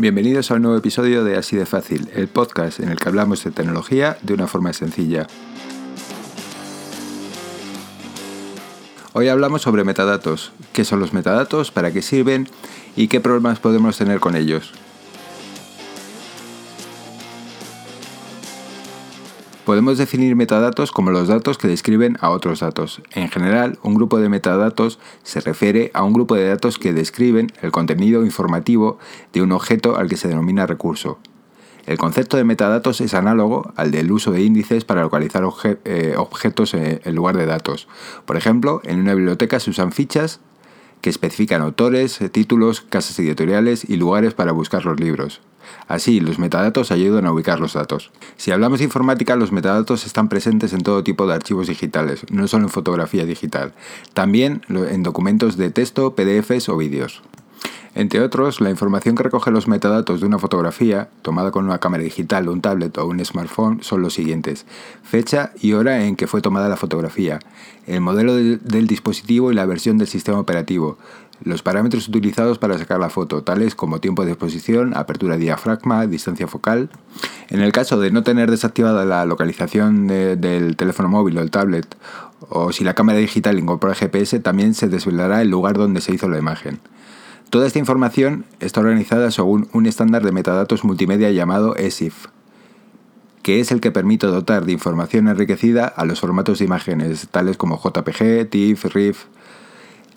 Bienvenidos a un nuevo episodio de Así de Fácil, el podcast en el que hablamos de tecnología de una forma sencilla. Hoy hablamos sobre metadatos, qué son los metadatos, para qué sirven y qué problemas podemos tener con ellos. Podemos definir metadatos como los datos que describen a otros datos. En general, un grupo de metadatos se refiere a un grupo de datos que describen el contenido informativo de un objeto al que se denomina recurso. El concepto de metadatos es análogo al del uso de índices para localizar eh, objetos en lugar de datos. Por ejemplo, en una biblioteca se usan fichas que especifican autores, títulos, casas editoriales y lugares para buscar los libros. Así, los metadatos ayudan a ubicar los datos. Si hablamos de informática, los metadatos están presentes en todo tipo de archivos digitales, no solo en fotografía digital, también en documentos de texto, PDFs o vídeos. Entre otros, la información que recoge los metadatos de una fotografía, tomada con una cámara digital, un tablet o un smartphone, son los siguientes. Fecha y hora en que fue tomada la fotografía, el modelo del dispositivo y la versión del sistema operativo, los parámetros utilizados para sacar la foto, tales como tiempo de exposición, apertura diafragma, distancia focal. En el caso de no tener desactivada la localización del teléfono móvil o el tablet, o si la cámara digital incorpora GPS, también se desvelará el lugar donde se hizo la imagen. Toda esta información está organizada según un estándar de metadatos multimedia llamado ESIF, que es el que permite dotar de información enriquecida a los formatos de imágenes, tales como JPG, TIFF, RIF.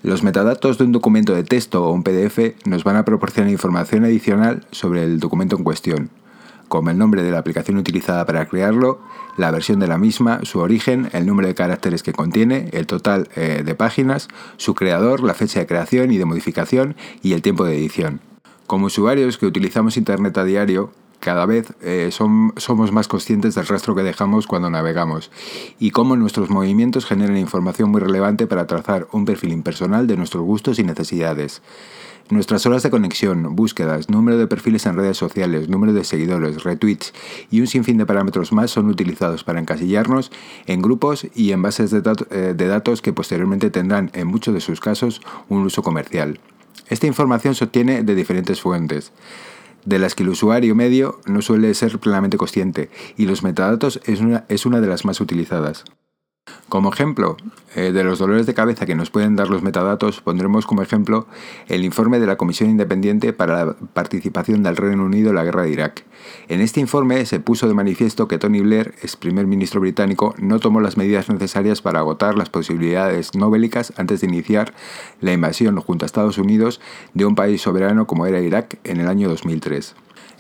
Los metadatos de un documento de texto o un PDF nos van a proporcionar información adicional sobre el documento en cuestión como el nombre de la aplicación utilizada para crearlo, la versión de la misma, su origen, el número de caracteres que contiene, el total eh, de páginas, su creador, la fecha de creación y de modificación y el tiempo de edición. Como usuarios que utilizamos Internet a diario, cada vez eh, somos más conscientes del rastro que dejamos cuando navegamos y cómo nuestros movimientos generan información muy relevante para trazar un perfil impersonal de nuestros gustos y necesidades. Nuestras horas de conexión, búsquedas, número de perfiles en redes sociales, número de seguidores, retweets y un sinfín de parámetros más son utilizados para encasillarnos en grupos y en bases de, eh, de datos que posteriormente tendrán en muchos de sus casos un uso comercial. Esta información se obtiene de diferentes fuentes de las que el usuario medio no suele ser plenamente consciente, y los metadatos es una, es una de las más utilizadas. Como ejemplo eh, de los dolores de cabeza que nos pueden dar los metadatos, pondremos como ejemplo el informe de la Comisión Independiente para la Participación del Reino Unido en la Guerra de Irak. En este informe se puso de manifiesto que Tony Blair, ex primer ministro británico, no tomó las medidas necesarias para agotar las posibilidades no bélicas antes de iniciar la invasión junto a Estados Unidos de un país soberano como era Irak en el año 2003.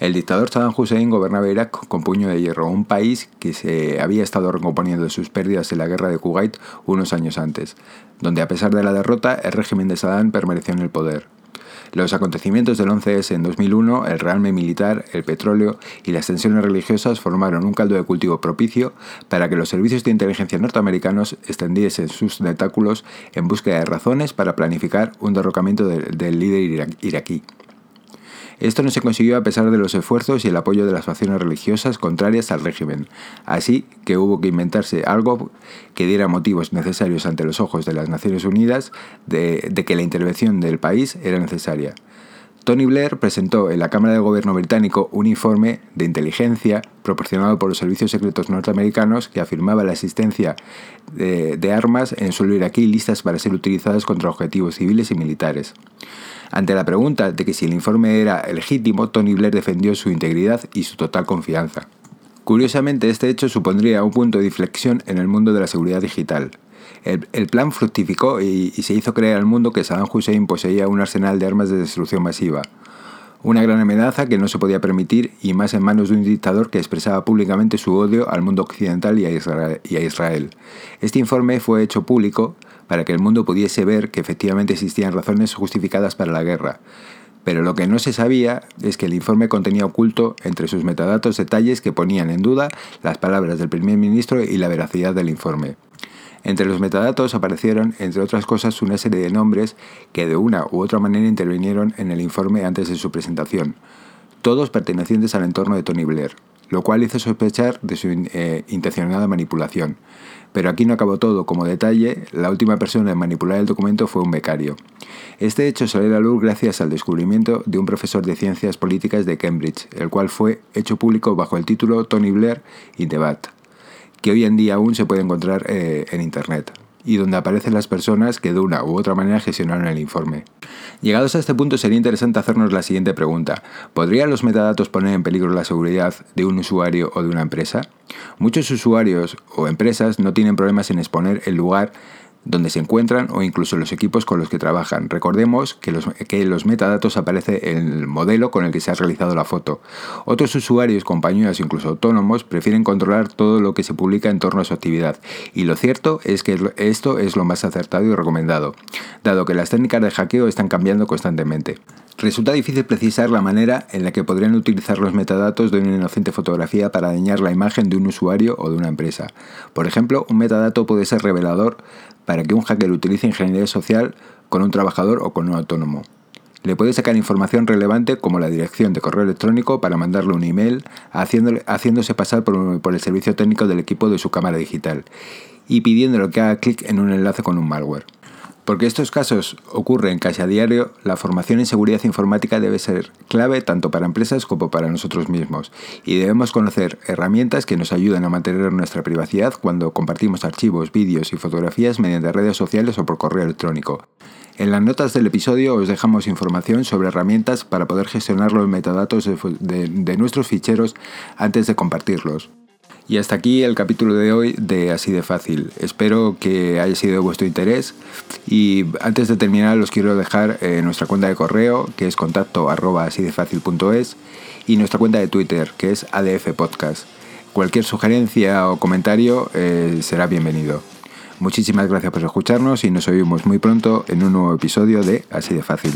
El dictador Saddam Hussein gobernaba Irak con puño de hierro, un país que se había estado recomponiendo de sus pérdidas en la guerra de Kuwait unos años antes, donde a pesar de la derrota el régimen de Saddam permaneció en el poder. Los acontecimientos del 11S en 2001, el realme militar, el petróleo y las tensiones religiosas formaron un caldo de cultivo propicio para que los servicios de inteligencia norteamericanos extendiesen sus tentáculos en búsqueda de razones para planificar un derrocamiento del líder iraquí. Esto no se consiguió a pesar de los esfuerzos y el apoyo de las facciones religiosas contrarias al régimen, así que hubo que inventarse algo que diera motivos necesarios ante los ojos de las Naciones Unidas de, que la intervención del país era necesaria. Tony Blair presentó en la Cámara de Gobierno británico un informe de inteligencia proporcionado por los servicios secretos norteamericanos que afirmaba la existencia de, armas en suelo iraquí listas para ser utilizadas contra objetivos civiles y militares. Ante la pregunta de que si el informe era legítimo, Tony Blair defendió su integridad y su total confianza. Curiosamente, este hecho supondría un punto de inflexión en el mundo de la seguridad digital. El, plan fructificó y, y, se hizo creer al mundo que Saddam Hussein poseía un arsenal de armas de destrucción masiva. Una gran amenaza que no se podía permitir y más en manos de un dictador que expresaba públicamente su odio al mundo occidental y a Israel. Este informe fue hecho público para que el mundo pudiese ver que efectivamente existían razones justificadas para la guerra. Pero lo que no se sabía es que el informe contenía oculto entre sus metadatos detalles que ponían en duda las palabras del primer ministro y la veracidad del informe. Entre los metadatos aparecieron, entre otras cosas, una serie de nombres que de una u otra manera intervinieron en el informe antes de su presentación, todos pertenecientes al entorno de Tony Blair. lo cual hizo sospechar de su eh, intencionada manipulación. Pero aquí no acabó todo. Como detalle, la última persona en manipular el documento fue un becario. Este hecho salió a la luz gracias al descubrimiento de un profesor de ciencias políticas de Cambridge, el cual fue hecho público bajo el título Tony Blair in Debate, que hoy en día aún se puede encontrar eh, en Internet y donde aparecen las personas que de una u otra manera gestionaron el informe. Llegados a este punto sería interesante hacernos la siguiente pregunta. ¿Podrían los metadatos poner en peligro la seguridad de un usuario o de una empresa? Muchos usuarios o empresas no tienen problemas en exponer el lugar donde se encuentran o incluso los equipos con los que trabajan. Recordemos que los, que los metadatos aparece en el modelo con el que se ha realizado la foto. Otros usuarios, compañías e incluso autónomos prefieren controlar todo lo que se publica en torno a su actividad y lo cierto es que esto es lo más acertado y recomendado, dado que las técnicas de hackeo están cambiando constantemente. Resulta difícil precisar la manera en la que podrían utilizar los metadatos de una inocente fotografía para dañar la imagen de un usuario o de una empresa. Por ejemplo, un metadato puede ser revelador para que un hacker utilice ingeniería social con un trabajador o con un autónomo. Le puede sacar información relevante como la dirección de correo electrónico para mandarle un email haciéndose pasar por, el servicio técnico del equipo de su cámara digital y pidiéndole que haga clic en un enlace con un malware. Porque estos casos ocurren casi a diario, la formación en seguridad informática debe ser clave tanto para empresas como para nosotros mismos y debemos conocer herramientas que nos ayuden a mantener nuestra privacidad cuando compartimos archivos, vídeos y fotografías mediante redes sociales o por correo electrónico. En las notas del episodio os dejamos información sobre herramientas para poder gestionar los metadatos de, nuestros ficheros antes de compartirlos. Y hasta aquí el capítulo de hoy de Así de Fácil. Espero que haya sido de vuestro interés y antes de terminar os quiero dejar nuestra cuenta de correo que es contacto arroba y nuestra cuenta de Twitter que es ADF Podcast. Cualquier sugerencia o comentario eh, será bienvenido. Muchísimas gracias por escucharnos y nos oímos muy pronto en un nuevo episodio de Así de Fácil.